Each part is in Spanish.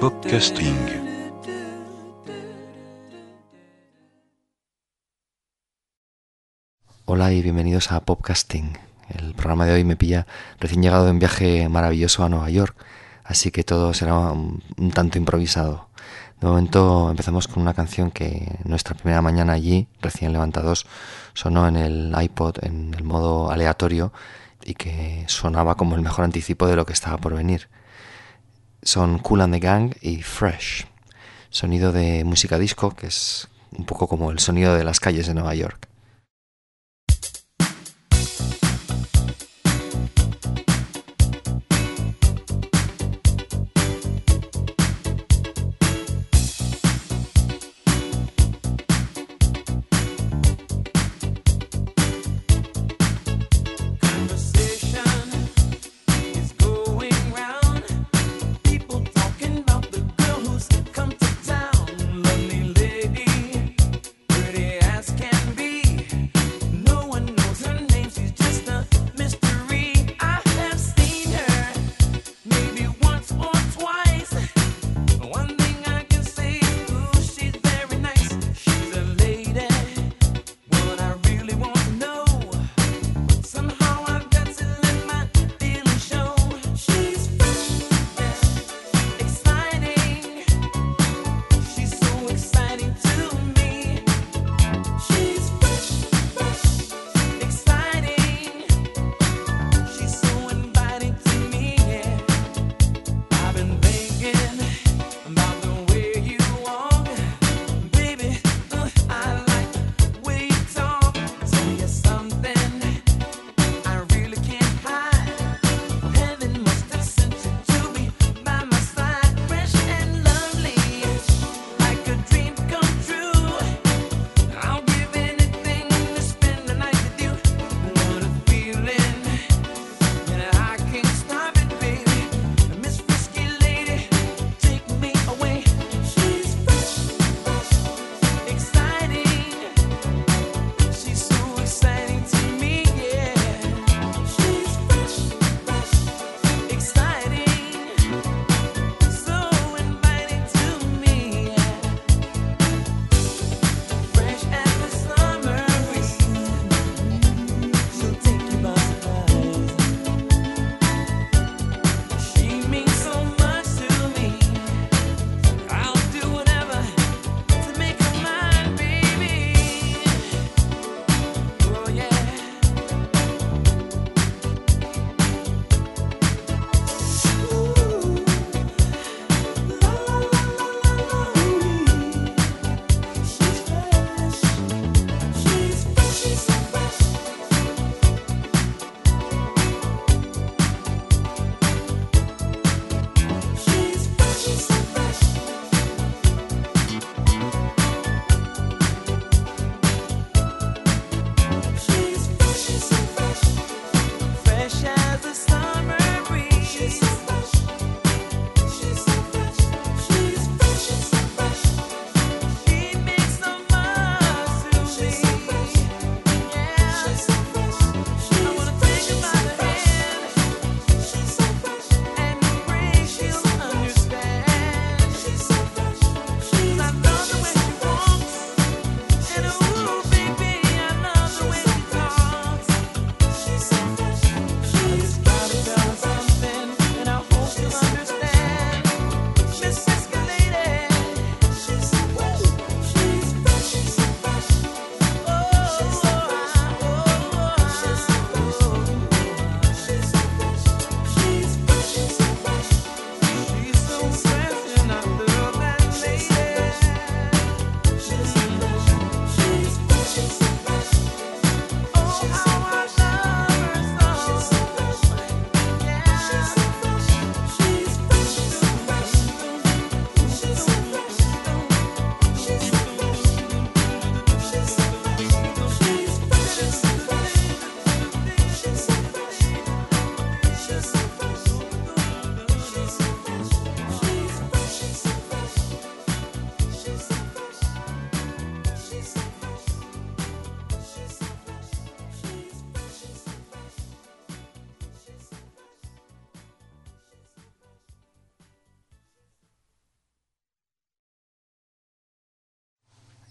Podcasting. Hola y bienvenidos a Popcasting. El programa de hoy me pilla recién llegado de un viaje maravilloso a Nueva York, así que todo será un, un tanto improvisado. De momento empezamos con una canción que nuestra primera mañana allí, recién levantados, sonó en el iPod en el modo aleatorio y que sonaba como el mejor anticipo de lo que estaba por venir. Son Cool and the Gang y Fresh, sonido de música disco que es un poco como el sonido de las calles de Nueva York.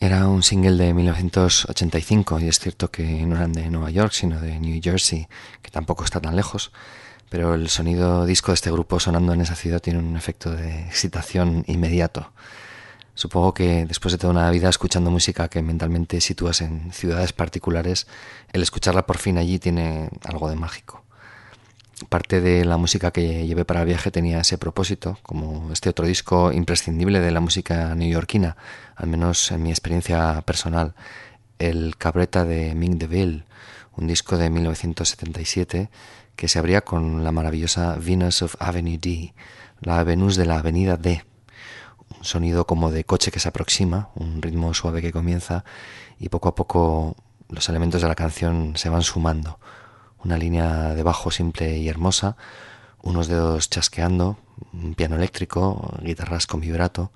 Era un single de 1985 y es cierto que no eran de Nueva York, sino de New Jersey, que tampoco está tan lejos, pero el sonido disco de este grupo sonando en esa ciudad tiene un efecto de excitación inmediato. Supongo que después de toda una vida escuchando música que mentalmente sitúas en ciudades particulares, el escucharla por fin allí tiene algo de mágico. Parte de la música que llevé para el viaje tenía ese propósito, como este otro disco imprescindible de la música neoyorquina, al menos en mi experiencia personal, el Cabreta de Ming DeVille, un disco de 1977 que se abría con la maravillosa Venus of Avenue D, la Venus de la Avenida D, un sonido como de coche que se aproxima, un ritmo suave que comienza y poco a poco los elementos de la canción se van sumando. Una línea de bajo simple y hermosa, unos dedos chasqueando, un piano eléctrico, guitarras con vibrato.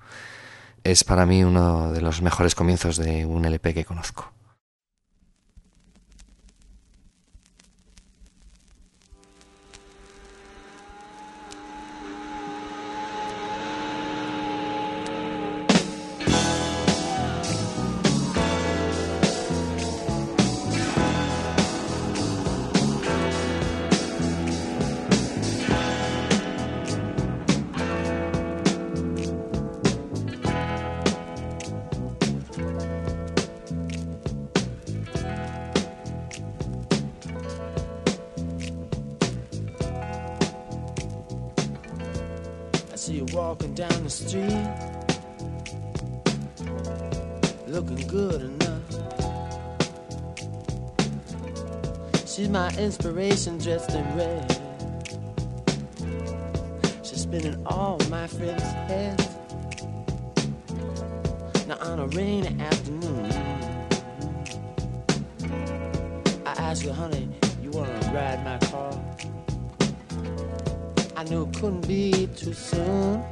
Es para mí uno de los mejores comienzos de un LP que conozco. Inspiration dressed in red. She's spinning all my friends' heads. Now on a rainy afternoon, I asked her, honey, you wanna ride my car? I knew it couldn't be too soon.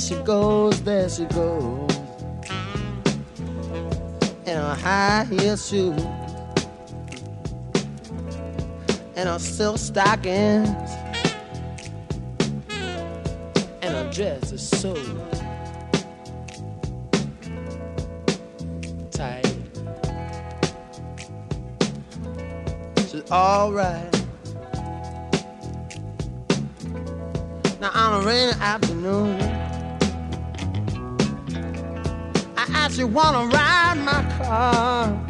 There she goes, there she goes. In her high heel shoes. And her silk stockings. And her dress is so tight. She's alright. Now on a rainy afternoon. You wanna ride my car.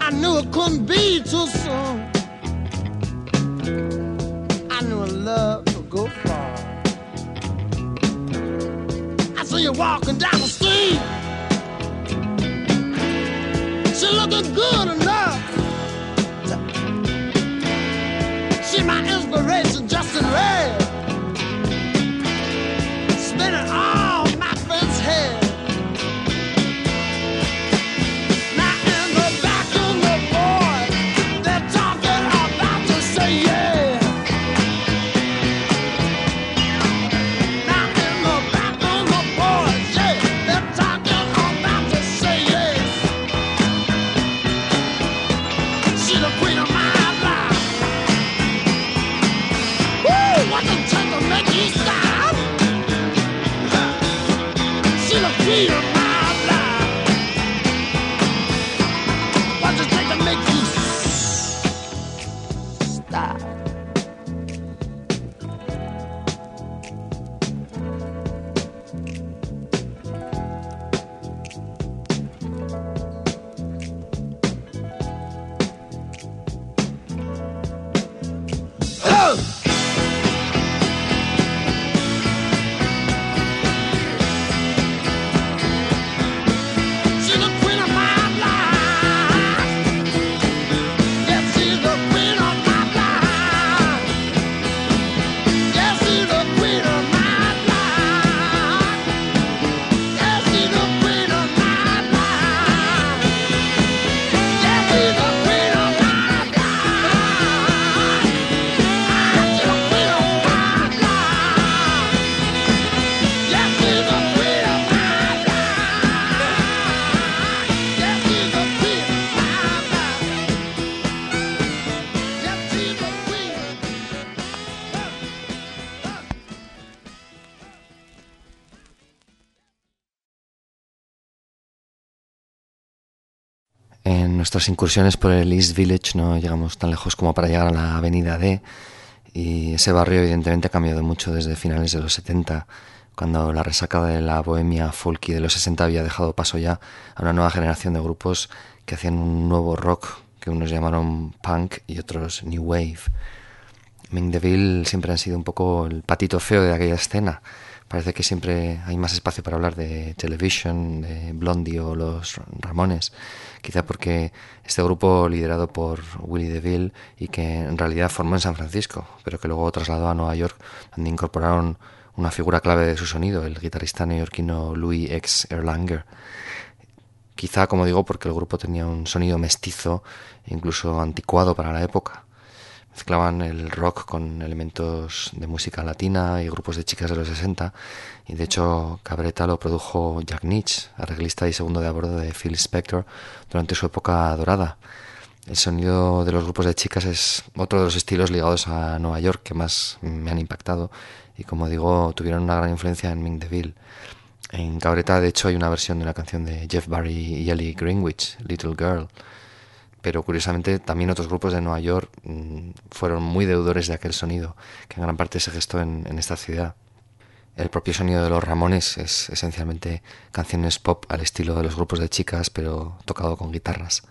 I knew it couldn't be too soon. I knew a love would go far. I see you walking down the street. She looking good enough. She my inspiration just En nuestras incursiones por el East Village no llegamos tan lejos como para llegar a la Avenida D y ese barrio evidentemente ha cambiado mucho desde finales de los 70, cuando la resaca de la bohemia folky de los 60 había dejado paso ya a una nueva generación de grupos que hacían un nuevo rock que unos llamaron punk y otros new wave. Ming DeVille siempre han sido un poco el patito feo de aquella escena. Parece que siempre hay más espacio para hablar de Television, de Blondie o los Ramones. Quizá porque este grupo liderado por Willie DeVille y que en realidad formó en San Francisco, pero que luego trasladó a Nueva York, donde incorporaron una figura clave de su sonido, el guitarrista neoyorquino Louis X. Erlanger. Quizá, como digo, porque el grupo tenía un sonido mestizo incluso anticuado para la época. Mezclaban el rock con elementos de música latina y grupos de chicas de los 60, y de hecho Cabreta lo produjo Jack Nietzsche, arreglista y segundo de a bordo de Phil Spector, durante su época dorada. El sonido de los grupos de chicas es otro de los estilos ligados a Nueva York que más me han impactado y como digo tuvieron una gran influencia en Ming DeVille. En Cabreta de hecho hay una versión de una canción de Jeff Barry y Ellie Greenwich, Little Girl, pero curiosamente también otros grupos de Nueva York mm, fueron muy deudores de aquel sonido, que en gran parte se gestó en, en esta ciudad. El propio sonido de los Ramones es esencialmente canciones pop al estilo de los grupos de chicas, pero tocado con guitarras.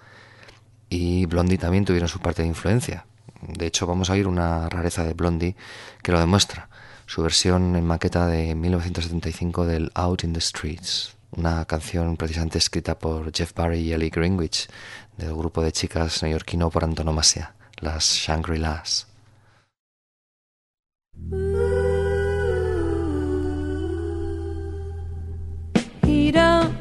Y Blondie también tuvieron su parte de influencia. De hecho, vamos a oír una rareza de Blondie que lo demuestra, su versión en maqueta de 1975 del Out in the Streets, una canción precisamente escrita por Jeff Barry y Ellie Greenwich, del grupo de chicas neoyorquino por antonomasia, las Shangri-Las. He don't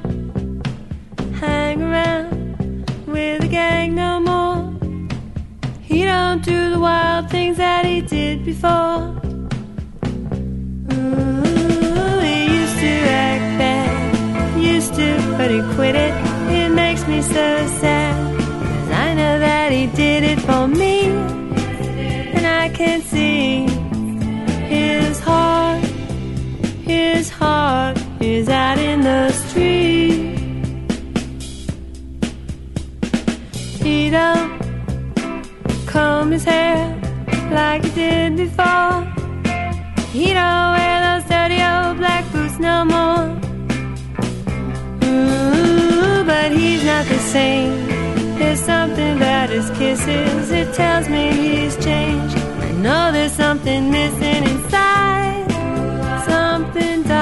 hang around with the gang no more. He don't do the wild things that he did before. Ooh, he quit it. It makes me so sad. Cause I know that he did it for me. And I can see his heart, his heart is out in the street. He don't comb his hair like he did before. He don't wear those dirty old black boots no more. The same. There's something about his kisses, it tells me he's changed. I know there's something missing inside. Something died.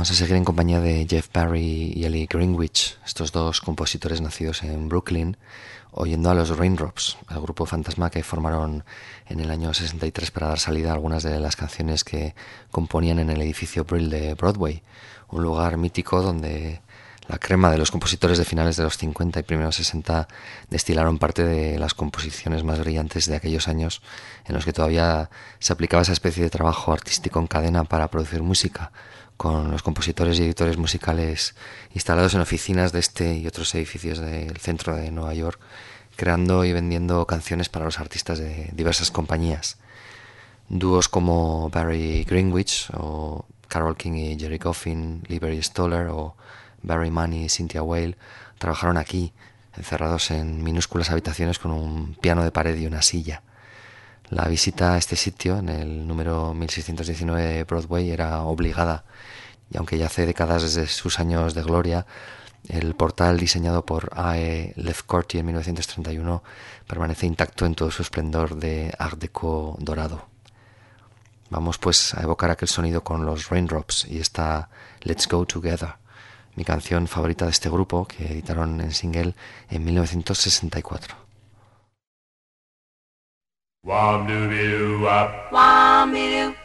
Vamos a seguir en compañía de Jeff Barry y Ellie Greenwich, estos dos compositores nacidos en Brooklyn, oyendo a los Raindrops, el grupo fantasma que formaron en el año 63 para dar salida a algunas de las canciones que componían en el edificio Brill de Broadway, un lugar mítico donde la crema de los compositores de finales de los 50 y primeros 60 destilaron parte de las composiciones más brillantes de aquellos años en los que todavía se aplicaba esa especie de trabajo artístico en cadena para producir música, con los compositores y editores musicales instalados en oficinas de este y otros edificios del centro de Nueva York, creando y vendiendo canciones para los artistas de diversas compañías. Dúos como Barry Greenwich o Carol King y Jerry Coffin, Liberty Stoller o Barry Mann y Cynthia Whale trabajaron aquí, encerrados en minúsculas habitaciones con un piano de pared y una silla. La visita a este sitio, en el número 1619 de Broadway, era obligada, y aunque ya hace décadas desde sus años de gloria, el portal diseñado por A.E. Lefcourty en 1931 permanece intacto en todo su esplendor de Art Deco dorado. Vamos pues a evocar aquel sonido con los Raindrops y esta Let's Go Together, mi canción favorita de este grupo que editaron en single en 1964. Wam doo be doo wop. Wam be doo.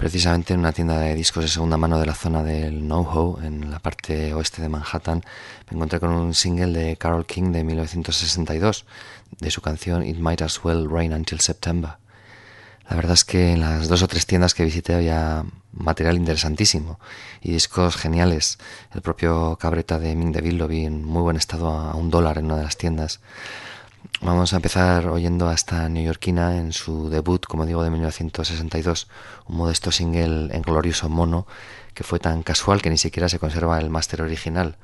Precisamente en una tienda de discos de segunda mano de la zona del NoHo, en la parte oeste de Manhattan, me encontré con un single de Carol King de 1962, de su canción It Might As Well Rain Until September. La verdad es que en las dos o tres tiendas que visité había material interesantísimo y discos geniales. El propio Cabreta de Ming DeVille lo vi en muy buen estado a un dólar en una de las tiendas. Vamos a empezar oyendo a esta neoyorquina en su debut, como digo, de 1962, un modesto single en glorioso mono que fue tan casual que ni siquiera se conserva el máster original.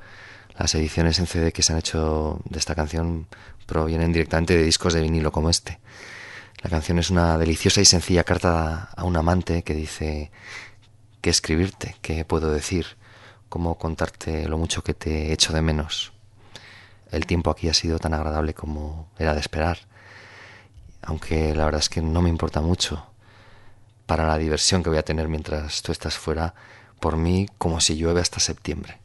Las ediciones en CD que se han hecho de esta canción provienen directamente de discos de vinilo como este. La canción es una deliciosa y sencilla carta a un amante que dice qué escribirte, qué puedo decir, cómo contarte lo mucho que te echo de menos. El tiempo aquí ha sido tan agradable como era de esperar. aunque la verdad es que no me importa mucho para la diversión que voy a tener mientras tú estás fuera, por mí como si llueve hasta septiembre.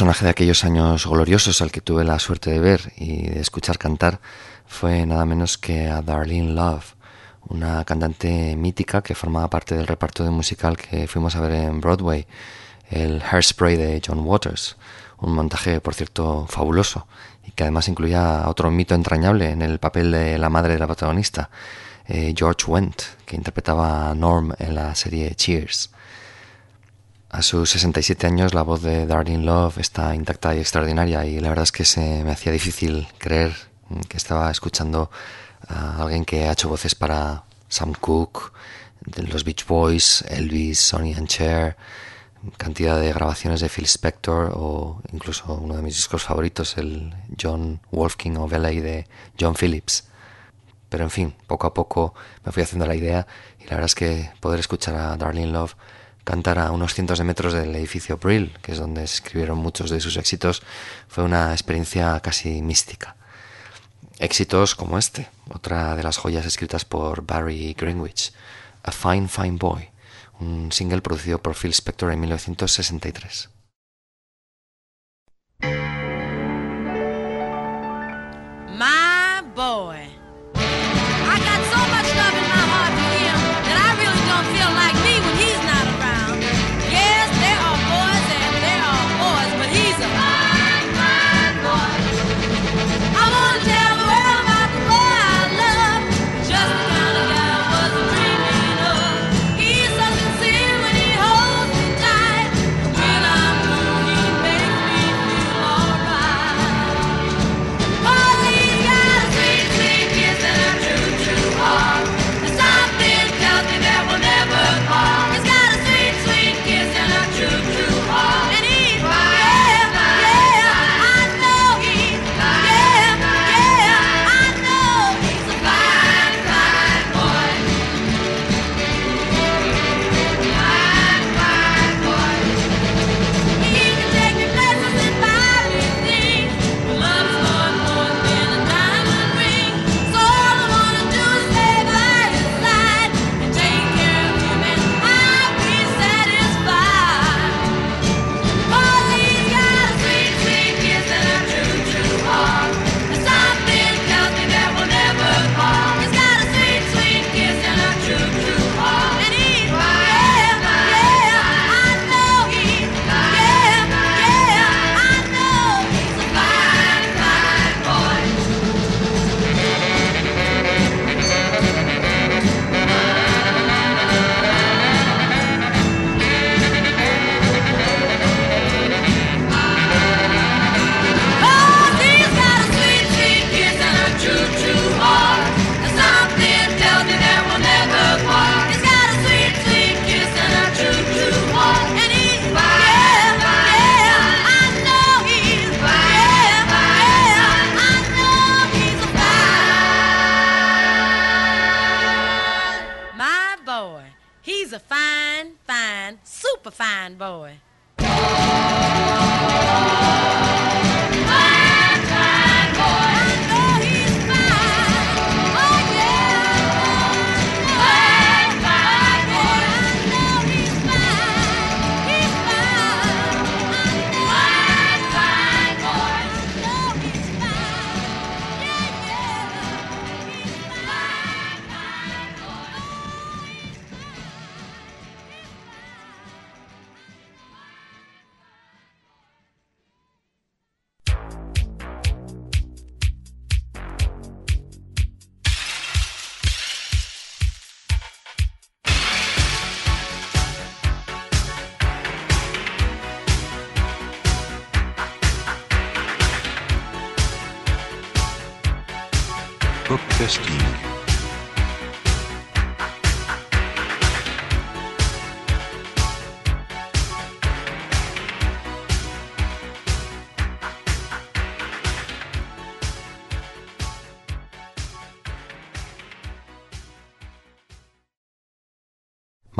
Personaje de aquellos años gloriosos al que tuve la suerte de ver y de escuchar cantar fue nada menos que a Darlene Love, una cantante mítica que formaba parte del reparto de musical que fuimos a ver en Broadway, el Hairspray de John Waters, un montaje por cierto fabuloso y que además incluía otro mito entrañable en el papel de la madre de la protagonista, eh, George Wendt, que interpretaba a Norm en la serie Cheers. A sus 67 años la voz de Darlene Love está intacta y extraordinaria y la verdad es que se me hacía difícil creer que estaba escuchando a alguien que ha hecho voces para Sam Cooke, los Beach Boys, Elvis, Sonny and Cher, cantidad de grabaciones de Phil Spector o incluso uno de mis discos favoritos, el John Wolfking of LA de John Phillips. Pero en fin, poco a poco me fui haciendo la idea y la verdad es que poder escuchar a Darlene Love cantar a unos cientos de metros del edificio Brill, que es donde escribieron muchos de sus éxitos, fue una experiencia casi mística. Éxitos como este, otra de las joyas escritas por Barry Greenwich, A Fine Fine Boy, un single producido por Phil Spector en 1963. My boy.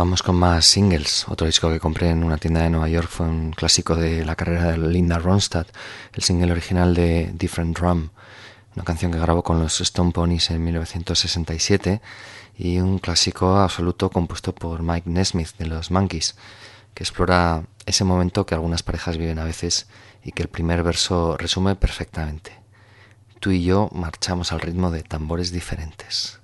Vamos con más singles. Otro disco que compré en una tienda de Nueva York fue un clásico de la carrera de Linda Ronstadt, el single original de Different Drum, una canción que grabó con los Stone Ponies en 1967 y un clásico absoluto compuesto por Mike Nesmith de los Monkeys, que explora ese momento que algunas parejas viven a veces y que el primer verso resume perfectamente. Tú y yo marchamos al ritmo de tambores diferentes.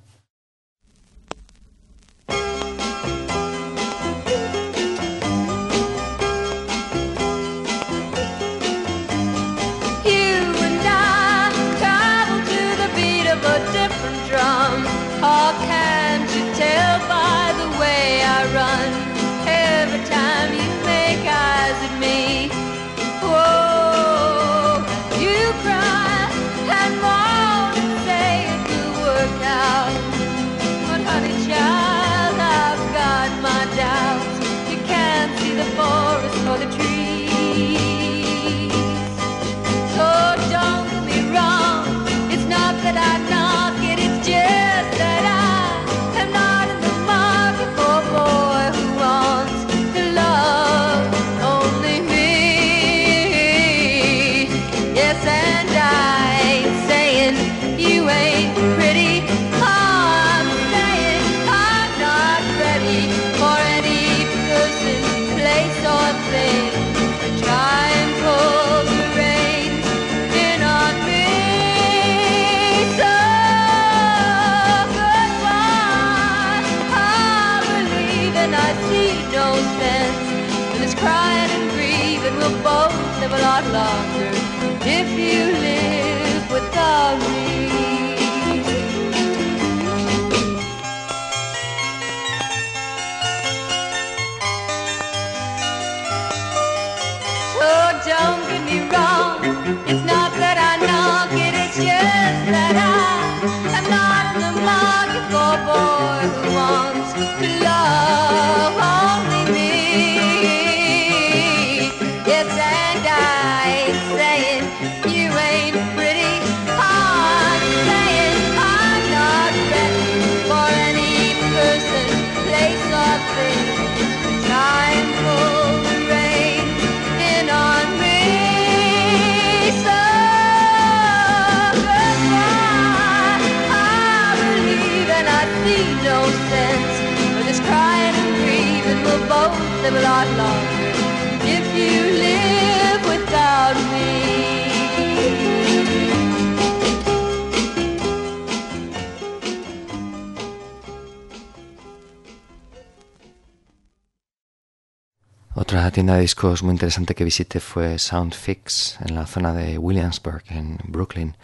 Otra tienda de discos muy interesante que visité fue Soundfix en la zona de Williamsburg, en Brooklyn.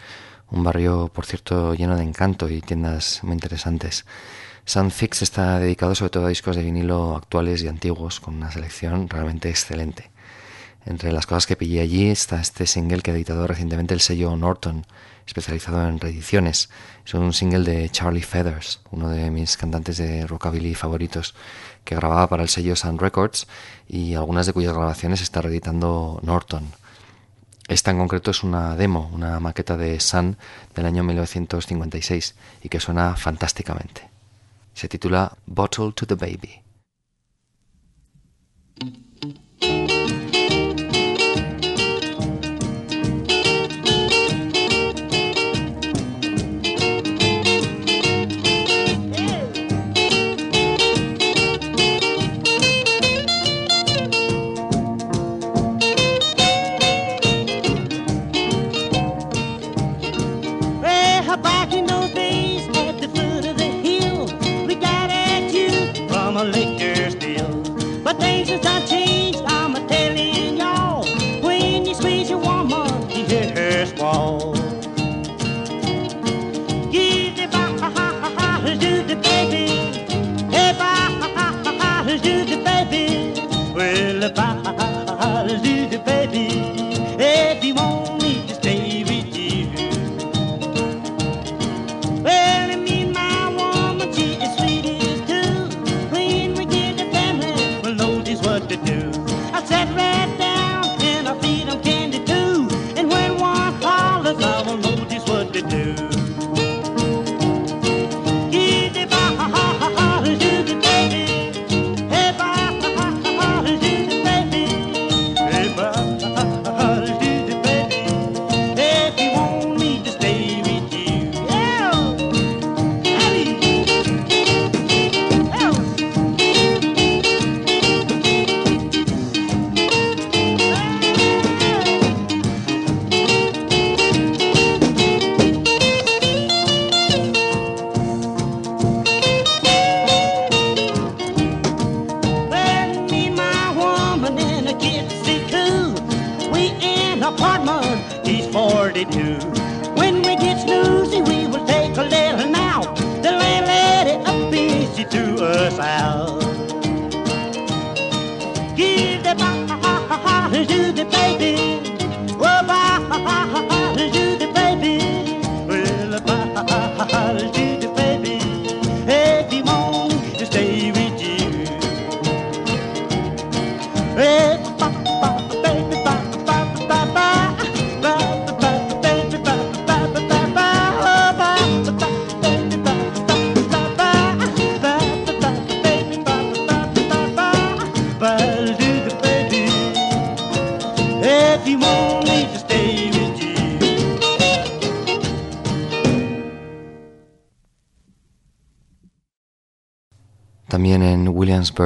Un barrio, por cierto, lleno de encanto y tiendas muy interesantes. Soundfix está dedicado sobre todo a discos de vinilo actuales y antiguos, con una selección realmente excelente. Entre las cosas que pillé allí está este single que ha editado recientemente el sello Norton, especializado en reediciones. Es un single de Charlie Feathers, uno de mis cantantes de rockabilly favoritos, que grababa para el sello Sound Records y algunas de cuyas grabaciones está reeditando Norton. Esta en concreto es una demo, una maqueta de Sun del año 1956 y que suena fantásticamente. Se titula Bottle to the Baby.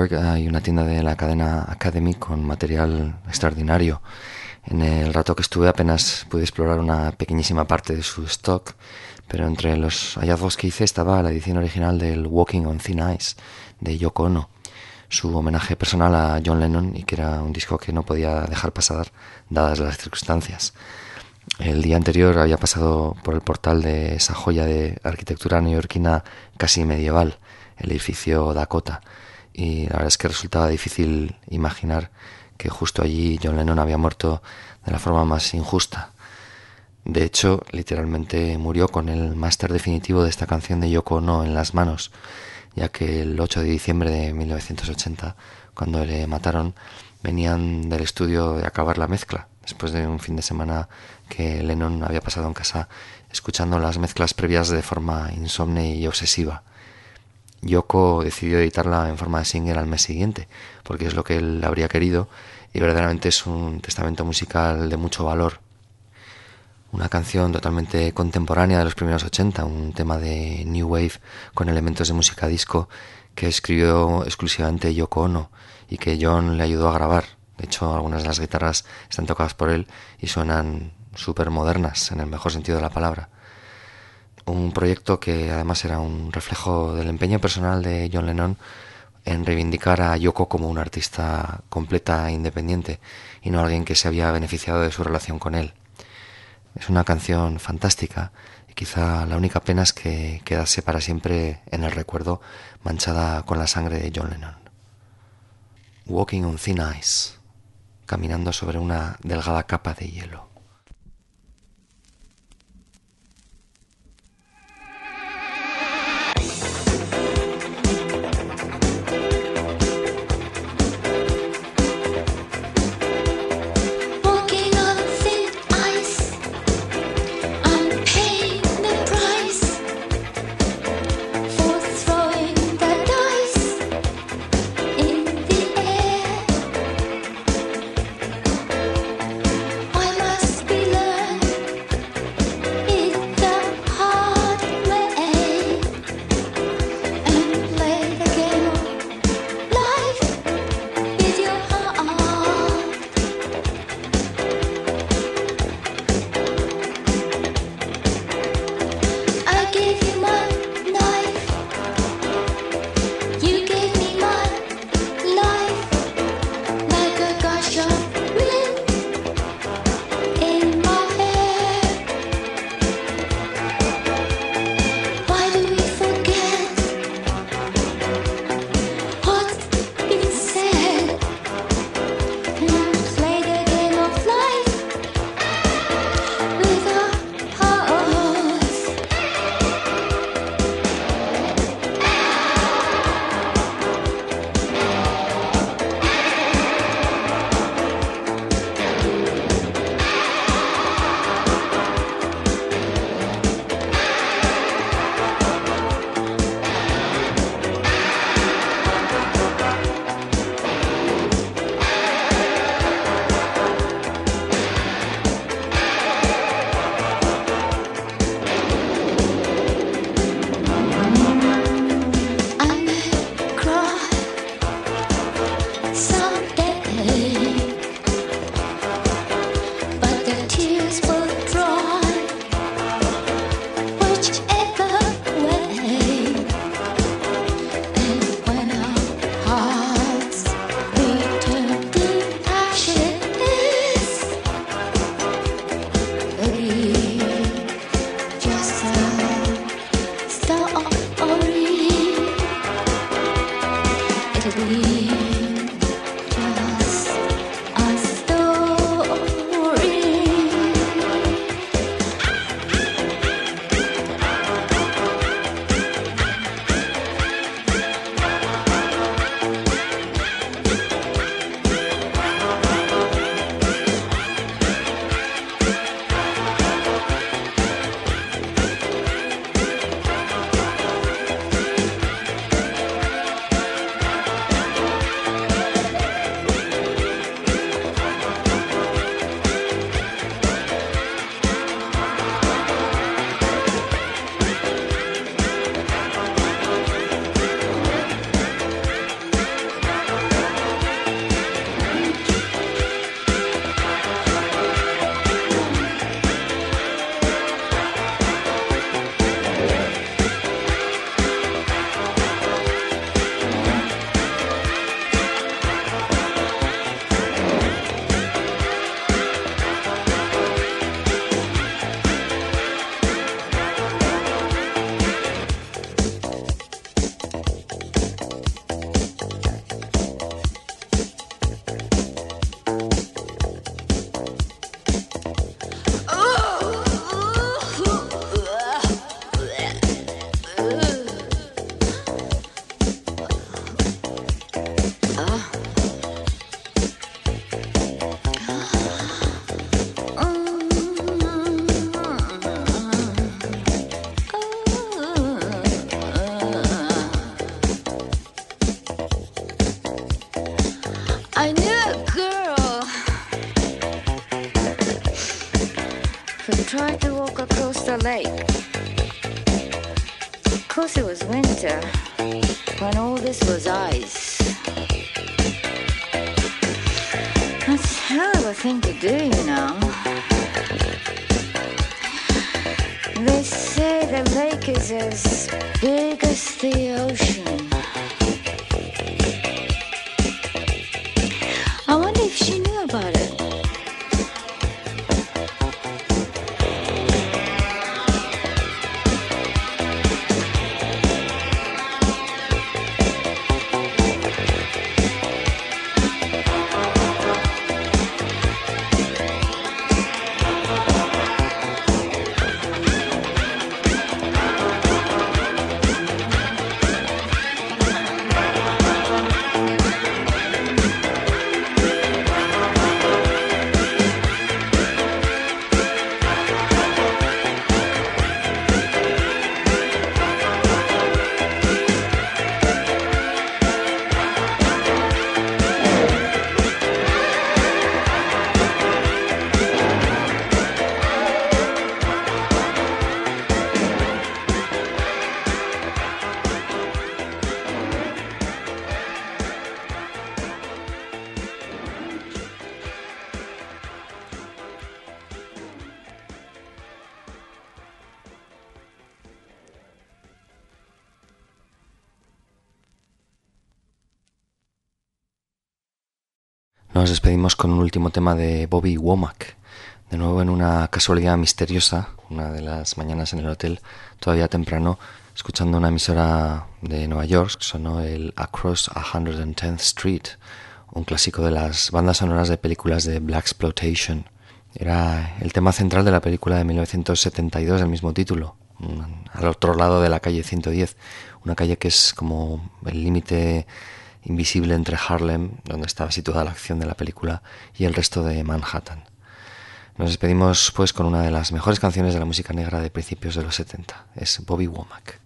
Williamsburg hay una tienda de la cadena Academy con material extraordinario. En el rato que estuve apenas pude explorar una pequeñísima parte de su stock, pero entre los hallazgos que hice estaba la edición original del Walking on Thin Ice de Yoko Ono, su homenaje personal a John Lennon y que era un disco que no podía dejar pasar dadas las circunstancias. El día anterior había pasado por el portal de esa joya de arquitectura neoyorquina casi medieval, el edificio Dakota, y la verdad es que resultaba difícil imaginar que justo allí John Lennon había muerto de la forma más injusta. De hecho, literalmente murió con el máster definitivo de esta canción de Yoko Ono en las manos, ya que el 8 de diciembre de 1980, cuando le mataron, venían del estudio de acabar la mezcla, después de un fin de semana que Lennon había pasado en casa escuchando las mezclas previas de forma insomne y obsesiva. Yoko decidió editarla en forma de single al mes siguiente, porque es lo que él habría querido y verdaderamente es un testamento musical de mucho valor. Una canción totalmente contemporánea de los primeros 80, un tema de New Wave con elementos de música disco que escribió exclusivamente Yoko Ono y que John le ayudó a grabar. De hecho, algunas de las guitarras están tocadas por él y suenan súper modernas en el mejor sentido de la palabra un proyecto que además era un reflejo del empeño personal de John Lennon en reivindicar a Yoko como una artista completa e independiente y no alguien que se había beneficiado de su relación con él. Es una canción fantástica y quizá la única pena es que quedase para siempre en el recuerdo manchada con la sangre de John Lennon. Walking on Thin Ice, caminando sobre una delgada capa de hielo. Of course, it was winter when all this was ice. That's a hell of a thing to do, you know. They say the lake is as big as the ocean. Nos despedimos con un último tema de Bobby Womack. De nuevo en una casualidad misteriosa, una de las mañanas en el hotel, todavía temprano, escuchando una emisora de Nueva York, sonó el Across 110th Street, un clásico de las bandas sonoras de películas de Black Exploitation. Era el tema central de la película de 1972 del mismo título, mm, al otro lado de la calle 110, una calle que es como el límite invisible entre Harlem, donde estaba situada la acción de la película, y el resto de Manhattan. Nos despedimos pues con una de las mejores canciones de la música negra de principios de los 70, es Bobby Womack.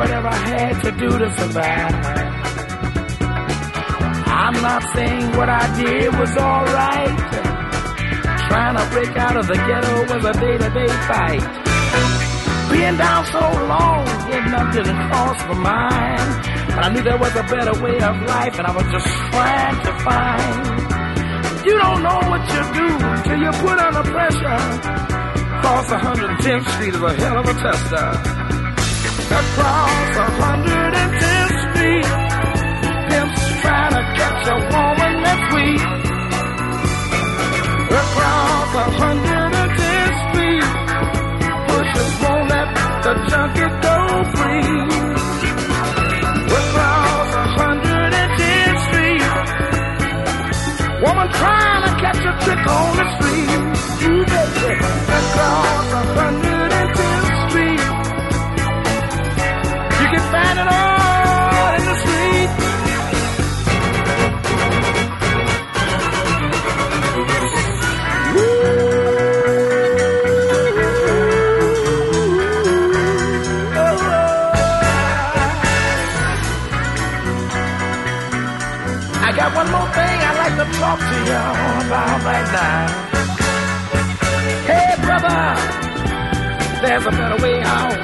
Whatever I had to do to survive. I'm not saying what I did was alright. Trying to break out of the ghetto was a day-to-day fight. Being down so long, getting nothing didn't cross my mind. But I knew there was a better way of life, and I was just trying to find. You don't know what you do till you put under pressure. Across 110th Street is a hell of a tester. Across 110th Street, pimps trying to catch a woman that's. Across 110th Street, pushers won't let the junkie go free. Across 110th Street, woman trying to catch a trick on the street. Across 110th about right now. Hey, brother, there's a better way out.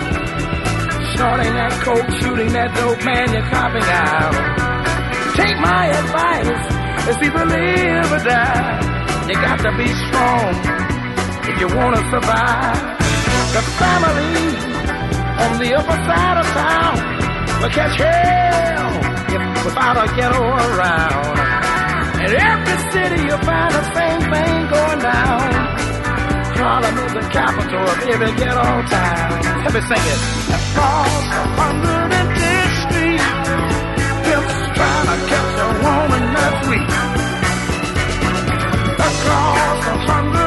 Snorting that coke, shooting that dope, man, you're copping out. Take my advice, it's either live or die. You got to be strong if you want to survive. The family on the upper side of town will catch hell if without a ghetto around. In every city you'll find the same thing going down. Harlem is the capital of every ghetto town. Let me sing it. Across 110th Street, pimps trying to catch a woman that's weak. Across 100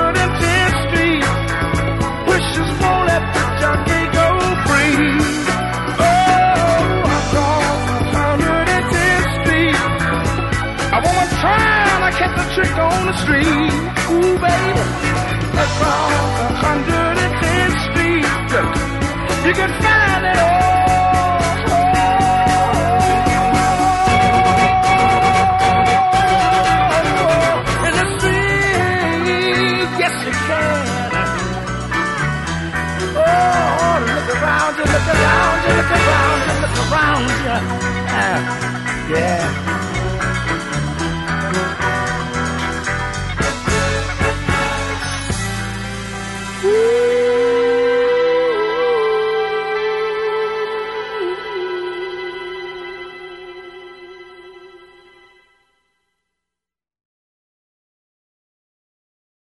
a ooh baby, across 110th Street. You can find it all. Oh, you, look around look around look around yeah.